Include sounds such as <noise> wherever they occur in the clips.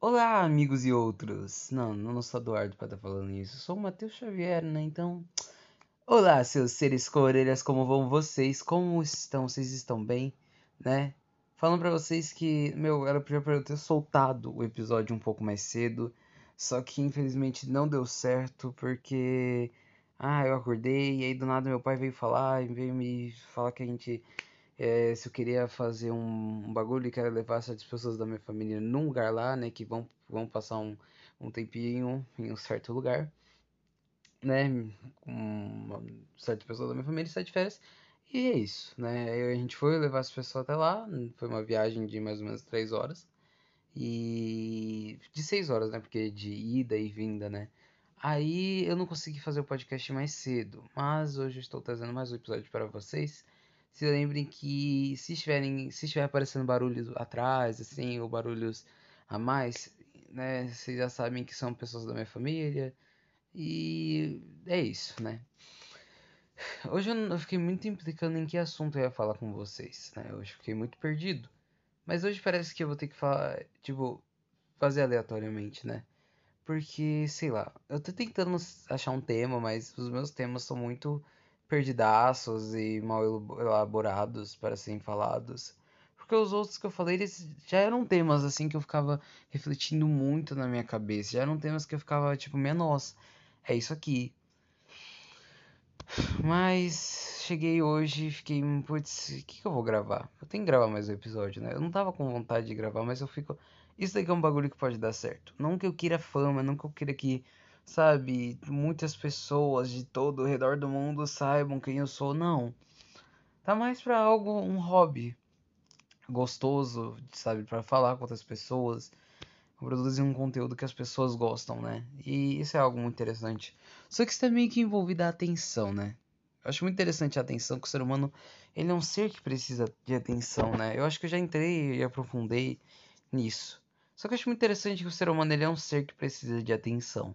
Olá, amigos e outros. Não, não sou Eduardo para estar tá falando isso. sou o Matheus Xavier, né? Então, olá, seus seres com orelhas, como vão vocês? Como estão? Vocês estão bem, né? Falando para vocês que, meu, era para eu ter soltado o episódio um pouco mais cedo, só que infelizmente não deu certo porque ah, eu acordei e aí do nada meu pai veio falar, veio me falar que a gente é, se eu queria fazer um, um bagulho e quero levar certas pessoas da minha família num lugar lá, né? Que vão, vão passar um, um tempinho em um certo lugar, né? Com certas pessoas da minha família de férias. E é isso, né? Aí a gente foi levar as pessoas até lá. Foi uma viagem de mais ou menos 3 horas. E. de 6 horas, né? Porque de ida e vinda, né? Aí eu não consegui fazer o podcast mais cedo. Mas hoje eu estou trazendo mais um episódio para vocês se lembrem que se estiverem, se estiver aparecendo barulhos atrás, assim, ou barulhos a mais, né, vocês já sabem que são pessoas da minha família. E é isso, né? Hoje eu fiquei muito implicando em que assunto eu ia falar com vocês, né? Hoje fiquei muito perdido. Mas hoje parece que eu vou ter que falar, tipo, fazer aleatoriamente, né? Porque, sei lá, eu tô tentando achar um tema, mas os meus temas são muito perdidaços e mal elaborados para serem falados. Porque os outros que eu falei, eles já eram temas assim que eu ficava refletindo muito na minha cabeça. Já eram temas que eu ficava tipo, nossa, é isso aqui. Mas cheguei hoje e fiquei, putz, o que, que eu vou gravar? Eu tenho que gravar mais um episódio, né? Eu não tava com vontade de gravar, mas eu fico. Isso daqui é um bagulho que pode dar certo. Não que eu queira fama, não que eu queira que sabe, muitas pessoas de todo o redor do mundo saibam quem eu sou, não. Tá mais para algo, um hobby gostoso, sabe, para falar com outras pessoas, produzir um conteúdo que as pessoas gostam, né? E isso é algo muito interessante. Só que isso tá meio que envolvido a atenção, né? Eu acho muito interessante a atenção, que o ser humano, ele é um ser que precisa de atenção, né? Eu acho que eu já entrei e aprofundei nisso. Só que eu acho muito interessante que o ser humano, ele é um ser que precisa de atenção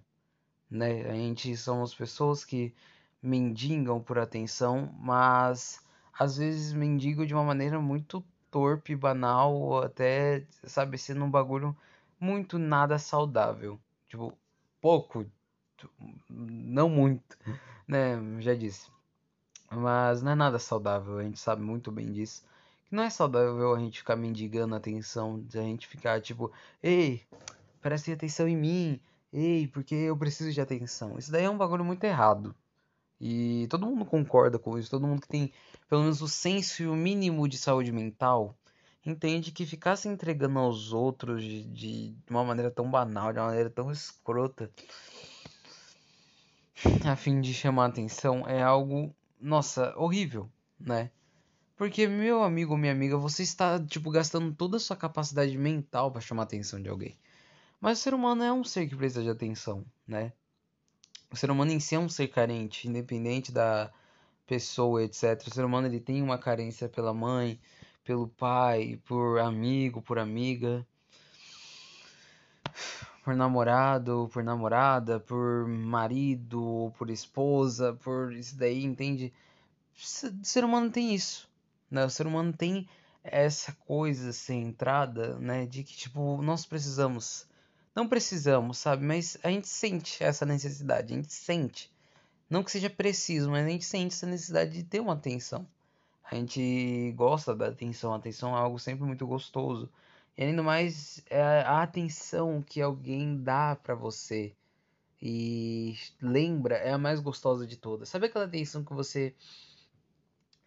né? A gente somos pessoas que mendigam por atenção, mas às vezes mendigam de uma maneira muito torpe, banal, ou até, sabe, sendo um bagulho muito nada saudável. Tipo, pouco, não muito, <laughs> né? Já disse. Mas não é nada saudável, a gente sabe muito bem disso. Que não é saudável a gente ficar mendigando atenção, a gente ficar tipo, ei, preste atenção em mim, Ei, porque eu preciso de atenção. Isso daí é um bagulho muito errado. E todo mundo concorda com isso. Todo mundo que tem pelo menos o senso mínimo de saúde mental entende que ficar se entregando aos outros de, de uma maneira tão banal, de uma maneira tão escrota, a fim de chamar atenção é algo, nossa, horrível, né? Porque, meu amigo ou minha amiga, você está, tipo, gastando toda a sua capacidade mental para chamar a atenção de alguém. Mas o ser humano é um ser que precisa de atenção, né? O ser humano em si é um ser carente, independente da pessoa, etc. O ser humano ele tem uma carência pela mãe, pelo pai, por amigo, por amiga, por namorado, por namorada, por marido, por esposa, por isso daí, entende? O ser humano tem isso, né? O ser humano tem essa coisa centrada, né, de que tipo nós precisamos não precisamos, sabe? Mas a gente sente essa necessidade, a gente sente. Não que seja preciso, mas a gente sente essa necessidade de ter uma atenção. A gente gosta da atenção, a atenção é algo sempre muito gostoso. E ainda mais é a atenção que alguém dá para você e lembra é a mais gostosa de todas. Sabe aquela atenção que você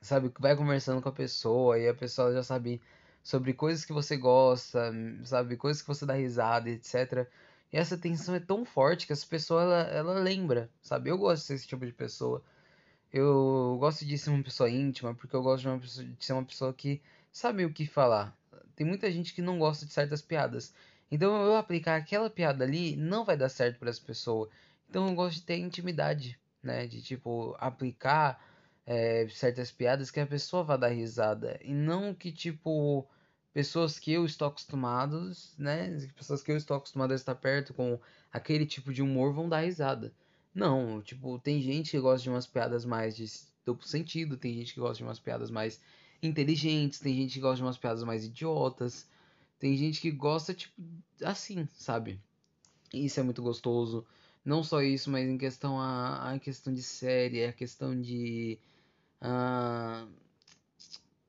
sabe vai conversando com a pessoa e a pessoa já sabe sobre coisas que você gosta, sabe, coisas que você dá risada, etc. E essa tensão é tão forte que essa pessoa ela, ela lembra, sabe? Eu gosto de ser esse tipo de pessoa. Eu gosto de ser uma pessoa íntima, porque eu gosto de, uma pessoa, de ser uma pessoa que sabe o que falar. Tem muita gente que não gosta de certas piadas. Então eu aplicar aquela piada ali não vai dar certo para essa pessoa. Então eu gosto de ter intimidade, né? De tipo aplicar é, certas piadas que a pessoa vai dar risada. E não que tipo pessoas que eu estou acostumados, né? Pessoas que eu estou acostumado a estar perto com aquele tipo de humor vão dar risada. Não, tipo, tem gente que gosta de umas piadas mais de duplo sentido, tem gente que gosta de umas piadas mais inteligentes, tem gente que gosta de umas piadas mais idiotas. Tem gente que gosta, tipo, assim, sabe? Isso é muito gostoso. Não só isso, mas em questão a, a questão de série, a questão de uh,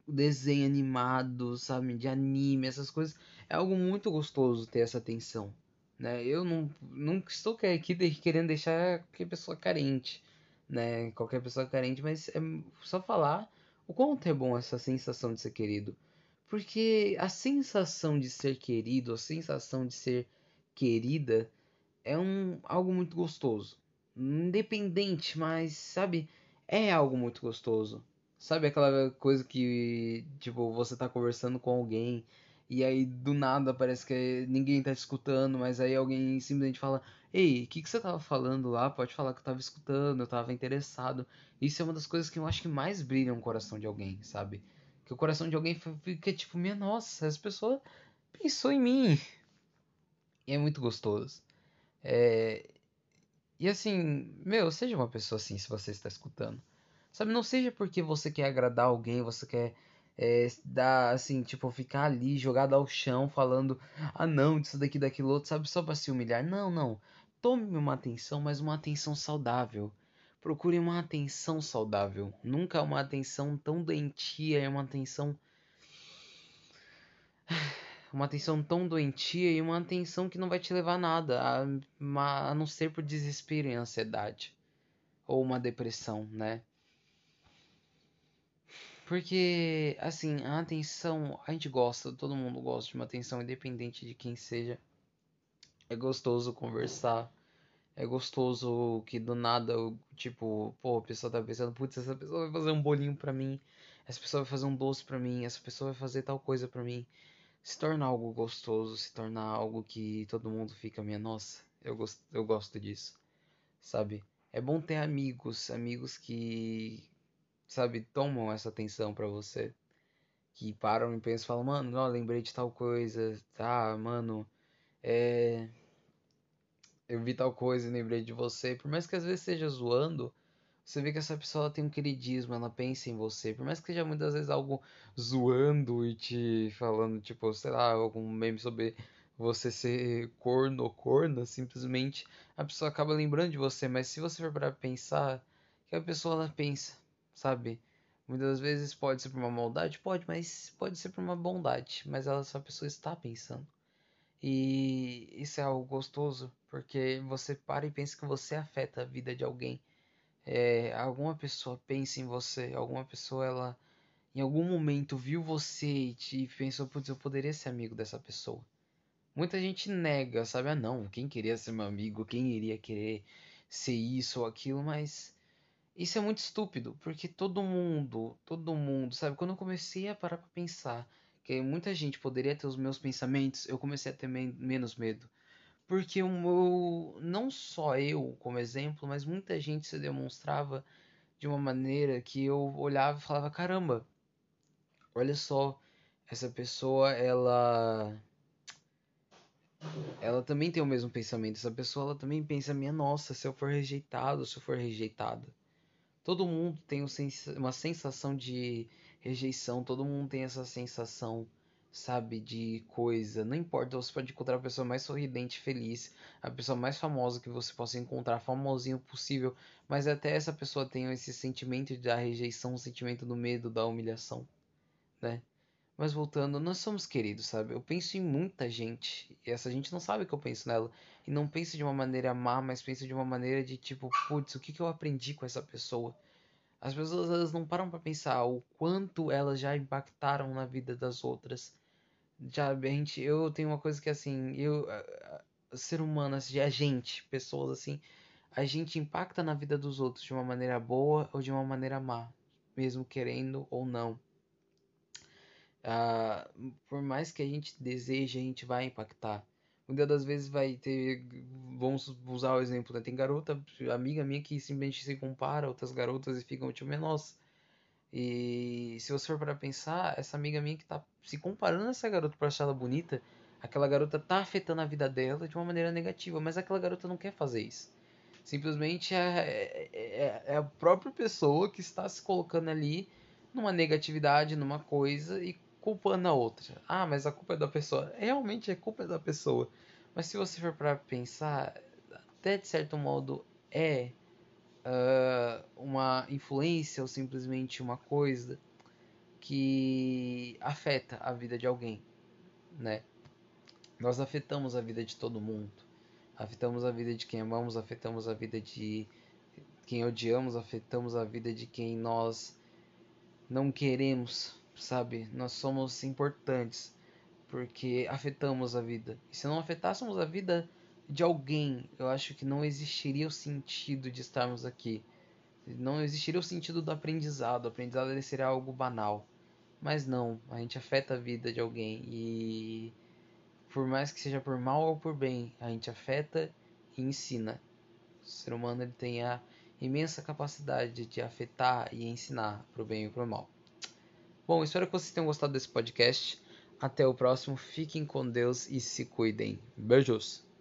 desenho animado, sabe, de anime, essas coisas, é algo muito gostoso ter essa atenção, né? Eu não, não estou aqui querendo deixar qualquer pessoa carente, né? Qualquer pessoa carente, mas é só falar o quanto é bom essa sensação de ser querido. Porque a sensação de ser querido, a sensação de ser querida, é um algo muito gostoso. Independente, mas sabe, é algo muito gostoso. Sabe aquela coisa que tipo você tá conversando com alguém e aí do nada parece que ninguém tá escutando, mas aí alguém simplesmente fala: "Ei, o que que você tava falando lá? Pode falar que eu tava escutando, eu tava interessado". Isso é uma das coisas que eu acho que mais brilha no coração de alguém, sabe? Que o coração de alguém fica tipo, minha nossa, essa pessoa pensou em mim. E é muito gostoso. É... E assim, meu, seja uma pessoa assim se você está escutando. Sabe, não seja porque você quer agradar alguém, você quer é, dar, assim, tipo, ficar ali jogado ao chão falando, ah não, disso daqui, daquilo outro, sabe, só para se humilhar. Não, não. Tome uma atenção, mas uma atenção saudável. Procure uma atenção saudável. Nunca uma atenção tão doentia, é uma atenção <sighs> uma atenção tão doentia e uma atenção que não vai te levar a nada, a, a não ser por desespero e ansiedade. Ou uma depressão, né? Porque, assim, a atenção, a gente gosta, todo mundo gosta de uma atenção, independente de quem seja. É gostoso conversar. É gostoso que do nada, tipo, pô, a pessoa tá pensando, putz, essa pessoa vai fazer um bolinho pra mim, essa pessoa vai fazer um doce pra mim, essa pessoa vai fazer tal coisa pra mim se torna algo gostoso, se torna algo que todo mundo fica, minha nossa, eu gosto, eu gosto disso, sabe? É bom ter amigos, amigos que, sabe, tomam essa atenção para você, que param e pensam, falam, mano, ó, lembrei de tal coisa, tá, mano, é, eu vi tal coisa e lembrei de você, por mais que às vezes esteja zoando, você vê que essa pessoa tem um queridismo, ela pensa em você. Por mais que seja muitas vezes algo zoando e te falando, tipo, sei lá, algum meme sobre você ser corno ou corna, simplesmente a pessoa acaba lembrando de você. Mas se você for para pensar, que a pessoa ela pensa, sabe? Muitas vezes pode ser por uma maldade, pode, mas pode ser por uma bondade. Mas ela, essa pessoa está pensando. E isso é algo gostoso, porque você para e pensa que você afeta a vida de alguém é, alguma pessoa pensa em você, alguma pessoa ela em algum momento viu você e te pensou, putz, eu poderia ser amigo dessa pessoa. Muita gente nega, sabe? Ah, não, quem queria ser meu amigo, quem iria querer ser isso ou aquilo, mas isso é muito estúpido, porque todo mundo, todo mundo, sabe? Quando eu comecei a parar pra pensar que muita gente poderia ter os meus pensamentos, eu comecei a ter menos medo. Porque o meu, não só eu como exemplo, mas muita gente se demonstrava de uma maneira que eu olhava e falava: caramba, olha só, essa pessoa ela ela também tem o mesmo pensamento. Essa pessoa ela também pensa: minha nossa, se eu for rejeitado, se eu for rejeitada. Todo mundo tem uma sensação de rejeição, todo mundo tem essa sensação sabe, de coisa. Não importa, você pode encontrar a pessoa mais sorridente, feliz, a pessoa mais famosa que você possa encontrar, famosinho possível, mas até essa pessoa tem esse sentimento da rejeição, o sentimento do medo, da humilhação, né? Mas voltando, nós somos queridos, sabe? Eu penso em muita gente, e essa gente não sabe que eu penso nela, e não penso de uma maneira má, mas penso de uma maneira de tipo, putz, o que, que eu aprendi com essa pessoa? As pessoas elas não param para pensar o quanto elas já impactaram na vida das outras já a gente, eu tenho uma coisa que assim, eu ser humano, assim, a gente, pessoas assim, a gente impacta na vida dos outros de uma maneira boa ou de uma maneira má, mesmo querendo ou não. Uh, por mais que a gente deseje, a gente vai impactar. Muitas das vezes vai ter. Vamos usar o exemplo, né? Tem garota, amiga minha, que simplesmente se compara a outras garotas e ficam tipo, nossa, e se você for para pensar, essa amiga minha que tá se comparando a essa garota pra achar ela bonita, aquela garota tá afetando a vida dela de uma maneira negativa, mas aquela garota não quer fazer isso. Simplesmente é, é, é, é a própria pessoa que está se colocando ali numa negatividade, numa coisa, e culpando a outra. Ah, mas a culpa é da pessoa. Realmente a culpa é da pessoa. Mas se você for para pensar, até de certo modo é uh, uma influência ou simplesmente uma coisa que afeta a vida de alguém, né? Nós afetamos a vida de todo mundo. Afetamos a vida de quem amamos, afetamos a vida de quem odiamos, afetamos a vida de quem nós não queremos, sabe? Nós somos importantes porque afetamos a vida. E se não afetássemos a vida de alguém, eu acho que não existiria o sentido de estarmos aqui. Não existiria o sentido do aprendizado. O aprendizado seria algo banal. Mas não, a gente afeta a vida de alguém e por mais que seja por mal ou por bem, a gente afeta e ensina. O ser humano ele tem a imensa capacidade de afetar e ensinar para o bem e para o mal. Bom, espero que vocês tenham gostado desse podcast. Até o próximo. Fiquem com Deus e se cuidem. Beijos.